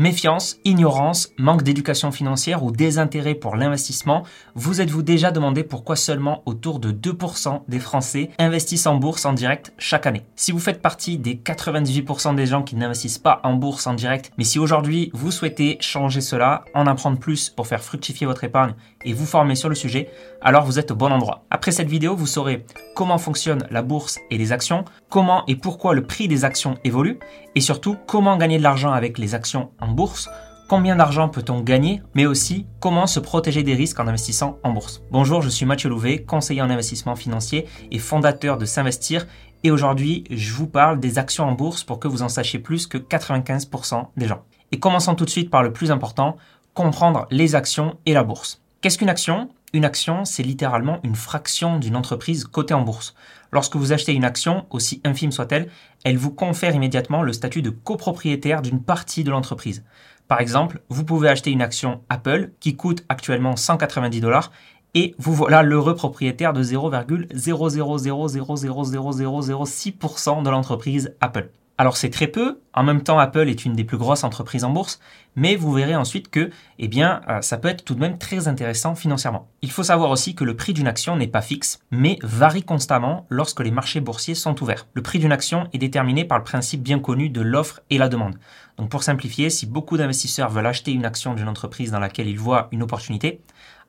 Méfiance, ignorance, manque d'éducation financière ou désintérêt pour l'investissement, vous êtes-vous déjà demandé pourquoi seulement autour de 2% des Français investissent en bourse en direct chaque année? Si vous faites partie des 98% des gens qui n'investissent pas en bourse en direct, mais si aujourd'hui vous souhaitez changer cela, en apprendre plus pour faire fructifier votre épargne et vous former sur le sujet, alors vous êtes au bon endroit. Après cette vidéo, vous saurez comment fonctionne la bourse et les actions, comment et pourquoi le prix des actions évolue, et surtout comment gagner de l'argent avec les actions en bourse, combien d'argent peut-on gagner, mais aussi comment se protéger des risques en investissant en bourse? Bonjour, je suis Mathieu Louvet, conseiller en investissement financier et fondateur de S'investir. Et aujourd'hui, je vous parle des actions en bourse pour que vous en sachiez plus que 95% des gens. Et commençons tout de suite par le plus important, comprendre les actions et la bourse. Qu'est-ce qu'une action? Une action, c'est littéralement une fraction d'une entreprise cotée en bourse. Lorsque vous achetez une action, aussi infime soit-elle, elle vous confère immédiatement le statut de copropriétaire d'une partie de l'entreprise. Par exemple, vous pouvez acheter une action Apple qui coûte actuellement 190 dollars et vous voilà l'heureux propriétaire de 0,000000006% de l'entreprise Apple. Alors c'est très peu, en même temps Apple est une des plus grosses entreprises en bourse, mais vous verrez ensuite que eh bien, euh, ça peut être tout de même très intéressant financièrement. Il faut savoir aussi que le prix d'une action n'est pas fixe, mais varie constamment lorsque les marchés boursiers sont ouverts. Le prix d'une action est déterminé par le principe bien connu de l'offre et la demande. Donc pour simplifier, si beaucoup d'investisseurs veulent acheter une action d'une entreprise dans laquelle ils voient une opportunité,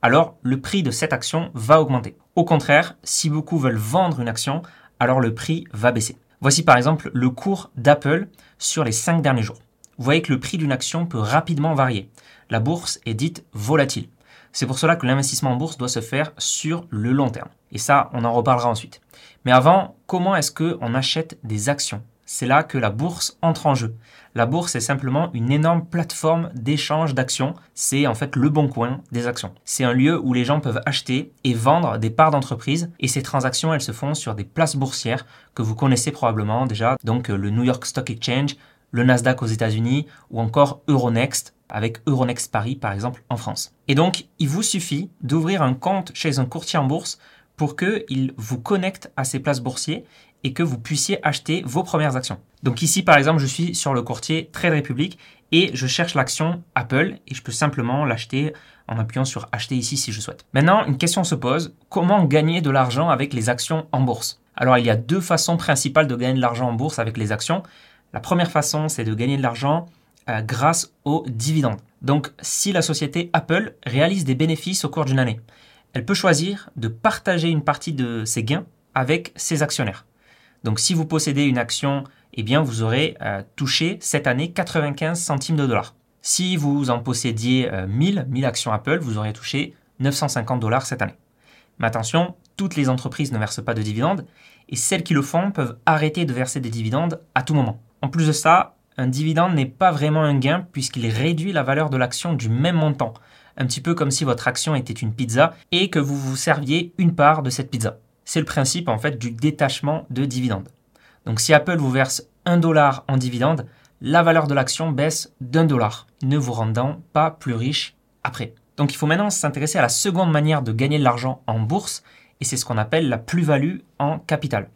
alors le prix de cette action va augmenter. Au contraire, si beaucoup veulent vendre une action, alors le prix va baisser. Voici par exemple le cours d'Apple sur les 5 derniers jours. Vous voyez que le prix d'une action peut rapidement varier. La bourse est dite volatile. C'est pour cela que l'investissement en bourse doit se faire sur le long terme. Et ça, on en reparlera ensuite. Mais avant, comment est-ce qu'on achète des actions? C'est là que la bourse entre en jeu. La bourse est simplement une énorme plateforme d'échange d'actions. C'est en fait le bon coin des actions. C'est un lieu où les gens peuvent acheter et vendre des parts d'entreprise et ces transactions, elles se font sur des places boursières que vous connaissez probablement déjà. Donc le New York Stock Exchange, le Nasdaq aux États-Unis ou encore Euronext avec Euronext Paris par exemple en France. Et donc, il vous suffit d'ouvrir un compte chez un courtier en bourse pour qu'il vous connecte à ces places boursières et que vous puissiez acheter vos premières actions. Donc ici, par exemple, je suis sur le courtier Trade Republic et je cherche l'action Apple et je peux simplement l'acheter en appuyant sur acheter ici si je souhaite. Maintenant, une question se pose, comment gagner de l'argent avec les actions en bourse? Alors il y a deux façons principales de gagner de l'argent en bourse avec les actions. La première façon, c'est de gagner de l'argent euh, grâce aux dividendes. Donc si la société Apple réalise des bénéfices au cours d'une année, elle peut choisir de partager une partie de ses gains avec ses actionnaires. Donc si vous possédez une action, eh bien vous aurez euh, touché cette année 95 centimes de dollars. Si vous en possédiez 1000, euh, 1000 actions Apple, vous aurez touché 950 dollars cette année. Mais attention, toutes les entreprises ne versent pas de dividendes et celles qui le font peuvent arrêter de verser des dividendes à tout moment. En plus de ça, un dividende n'est pas vraiment un gain puisqu'il réduit la valeur de l'action du même montant. Un petit peu comme si votre action était une pizza et que vous vous serviez une part de cette pizza c'est le principe en fait du détachement de dividendes. Donc si Apple vous verse 1 dollar en dividende, la valeur de l'action baisse d'un dollar, ne vous rendant pas plus riche après. Donc il faut maintenant s'intéresser à la seconde manière de gagner de l'argent en bourse, et c'est ce qu'on appelle la plus-value en capital.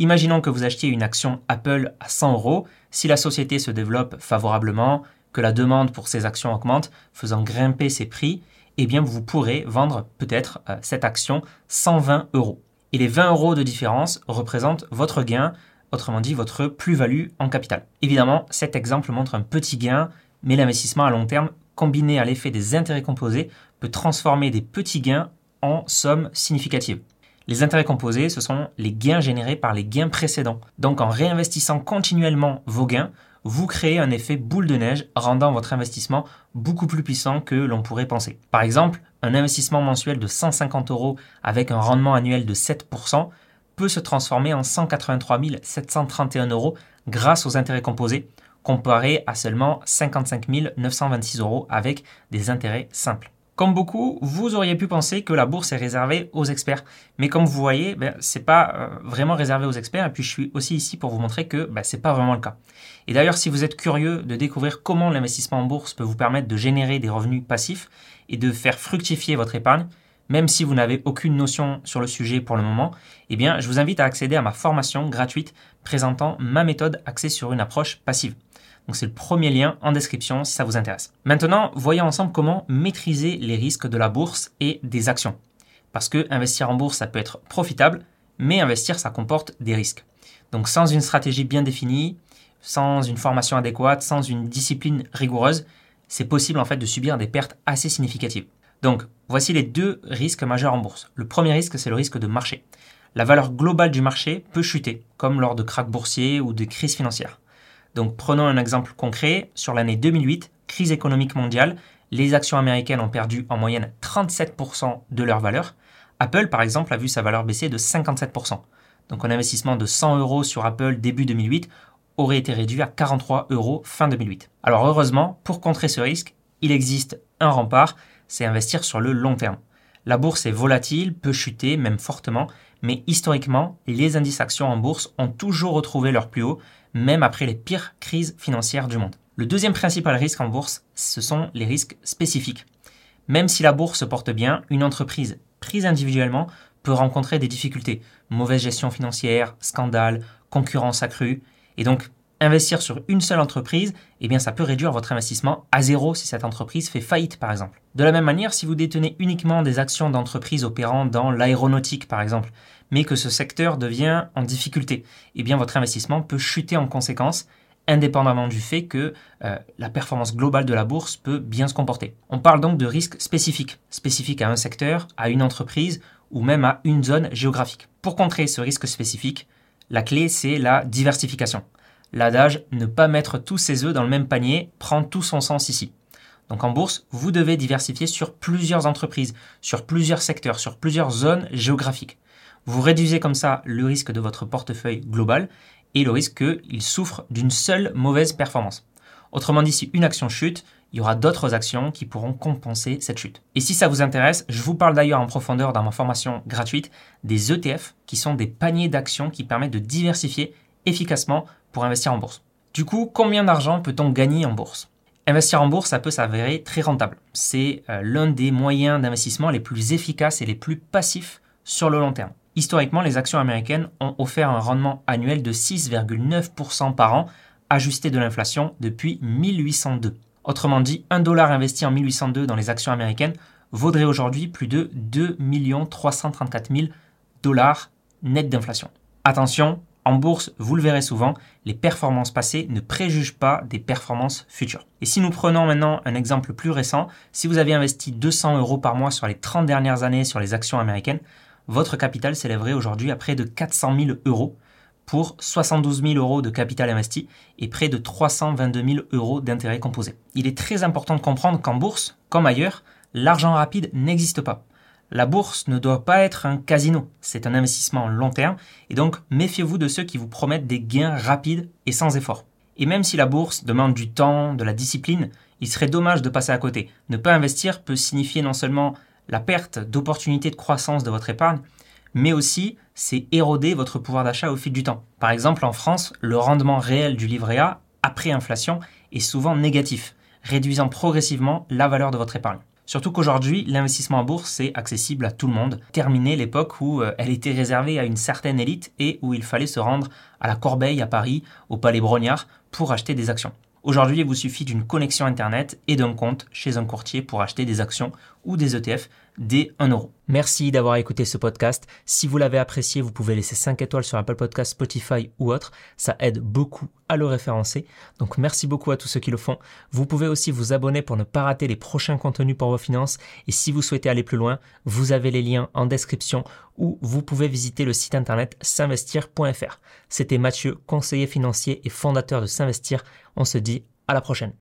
Imaginons que vous achetiez une action Apple à 100 euros, si la société se développe favorablement, que la demande pour ces actions augmente, faisant grimper ses prix, eh bien vous pourrez vendre peut-être euh, cette action 120 euros et les 20 euros de différence représentent votre gain, autrement dit votre plus-value en capital. Évidemment, cet exemple montre un petit gain, mais l'investissement à long terme, combiné à l'effet des intérêts composés, peut transformer des petits gains en sommes significatives. Les intérêts composés, ce sont les gains générés par les gains précédents. Donc en réinvestissant continuellement vos gains, vous créez un effet boule de neige rendant votre investissement beaucoup plus puissant que l'on pourrait penser. Par exemple, un investissement mensuel de 150 euros avec un rendement annuel de 7% peut se transformer en 183 731 euros grâce aux intérêts composés, comparé à seulement 55 926 euros avec des intérêts simples. Comme beaucoup, vous auriez pu penser que la bourse est réservée aux experts. Mais comme vous voyez, ben, ce n'est pas euh, vraiment réservé aux experts. Et puis je suis aussi ici pour vous montrer que ben, ce n'est pas vraiment le cas. Et d'ailleurs, si vous êtes curieux de découvrir comment l'investissement en bourse peut vous permettre de générer des revenus passifs et de faire fructifier votre épargne, même si vous n'avez aucune notion sur le sujet pour le moment, eh bien, je vous invite à accéder à ma formation gratuite présentant ma méthode axée sur une approche passive. Donc c'est le premier lien en description si ça vous intéresse. Maintenant, voyons ensemble comment maîtriser les risques de la bourse et des actions. Parce que investir en bourse, ça peut être profitable, mais investir, ça comporte des risques. Donc sans une stratégie bien définie, sans une formation adéquate, sans une discipline rigoureuse, c'est possible en fait de subir des pertes assez significatives. Donc voici les deux risques majeurs en bourse. Le premier risque, c'est le risque de marché. La valeur globale du marché peut chuter, comme lors de krachs boursiers ou de crises financières. Donc prenons un exemple concret. Sur l'année 2008, crise économique mondiale, les actions américaines ont perdu en moyenne 37% de leur valeur. Apple, par exemple, a vu sa valeur baisser de 57%. Donc un investissement de 100 euros sur Apple début 2008 aurait été réduit à 43 euros fin 2008. Alors heureusement, pour contrer ce risque, il existe un rempart, c'est investir sur le long terme. La bourse est volatile, peut chuter, même fortement, mais historiquement, les indices actions en bourse ont toujours retrouvé leur plus haut, même après les pires crises financières du monde. Le deuxième principal risque en bourse, ce sont les risques spécifiques. Même si la bourse se porte bien, une entreprise prise individuellement peut rencontrer des difficultés. Mauvaise gestion financière, scandale, concurrence accrue. Et donc, investir sur une seule entreprise, eh ça peut réduire votre investissement à zéro si cette entreprise fait faillite, par exemple. De la même manière, si vous détenez uniquement des actions d'entreprises opérant dans l'aéronautique, par exemple, mais que ce secteur devient en difficulté, eh votre investissement peut chuter en conséquence indépendamment du fait que euh, la performance globale de la bourse peut bien se comporter. On parle donc de risques spécifiques, spécifiques à un secteur, à une entreprise ou même à une zone géographique. Pour contrer ce risque spécifique, la clé c'est la diversification. L'adage ne pas mettre tous ses œufs dans le même panier prend tout son sens ici. Donc en bourse, vous devez diversifier sur plusieurs entreprises, sur plusieurs secteurs, sur plusieurs zones géographiques. Vous réduisez comme ça le risque de votre portefeuille global et le risque qu'il souffre d'une seule mauvaise performance. Autrement dit, si une action chute, il y aura d'autres actions qui pourront compenser cette chute. Et si ça vous intéresse, je vous parle d'ailleurs en profondeur dans ma formation gratuite des ETF, qui sont des paniers d'actions qui permettent de diversifier efficacement pour investir en bourse. Du coup, combien d'argent peut-on gagner en bourse? Investir en bourse, ça peut s'avérer très rentable. C'est euh, l'un des moyens d'investissement les plus efficaces et les plus passifs sur le long terme. Historiquement, les actions américaines ont offert un rendement annuel de 6,9% par an, ajusté de l'inflation depuis 1802. Autrement dit, un dollar investi en 1802 dans les actions américaines vaudrait aujourd'hui plus de 2 334 000 dollars net d'inflation. Attention, en bourse, vous le verrez souvent, les performances passées ne préjugent pas des performances futures. Et si nous prenons maintenant un exemple plus récent, si vous avez investi 200 euros par mois sur les 30 dernières années sur les actions américaines, votre capital s'élèverait aujourd'hui à près de 400 000 euros pour 72 000 euros de capital investi et près de 322 000 euros d'intérêts composés. Il est très important de comprendre qu'en bourse, comme ailleurs, l'argent rapide n'existe pas. La bourse ne doit pas être un casino, c'est un investissement long terme et donc méfiez-vous de ceux qui vous promettent des gains rapides et sans effort. Et même si la bourse demande du temps, de la discipline, il serait dommage de passer à côté. Ne pas investir peut signifier non seulement la perte d'opportunités de croissance de votre épargne, mais aussi c'est éroder votre pouvoir d'achat au fil du temps. Par exemple, en France, le rendement réel du livret A après inflation est souvent négatif, réduisant progressivement la valeur de votre épargne. Surtout qu'aujourd'hui, l'investissement en bourse est accessible à tout le monde. Terminé l'époque où euh, elle était réservée à une certaine élite et où il fallait se rendre à la Corbeille à Paris, au Palais Brognard, pour acheter des actions. Aujourd'hui, il vous suffit d'une connexion Internet et d'un compte chez un courtier pour acheter des actions ou des ETF dès 1 euro. Merci d'avoir écouté ce podcast. Si vous l'avez apprécié, vous pouvez laisser 5 étoiles sur Apple Podcast, Spotify ou autre. Ça aide beaucoup à le référencer. Donc merci beaucoup à tous ceux qui le font. Vous pouvez aussi vous abonner pour ne pas rater les prochains contenus pour vos finances. Et si vous souhaitez aller plus loin, vous avez les liens en description ou vous pouvez visiter le site internet s'investir.fr. C'était Mathieu, conseiller financier et fondateur de S'investir. On se dit à la prochaine.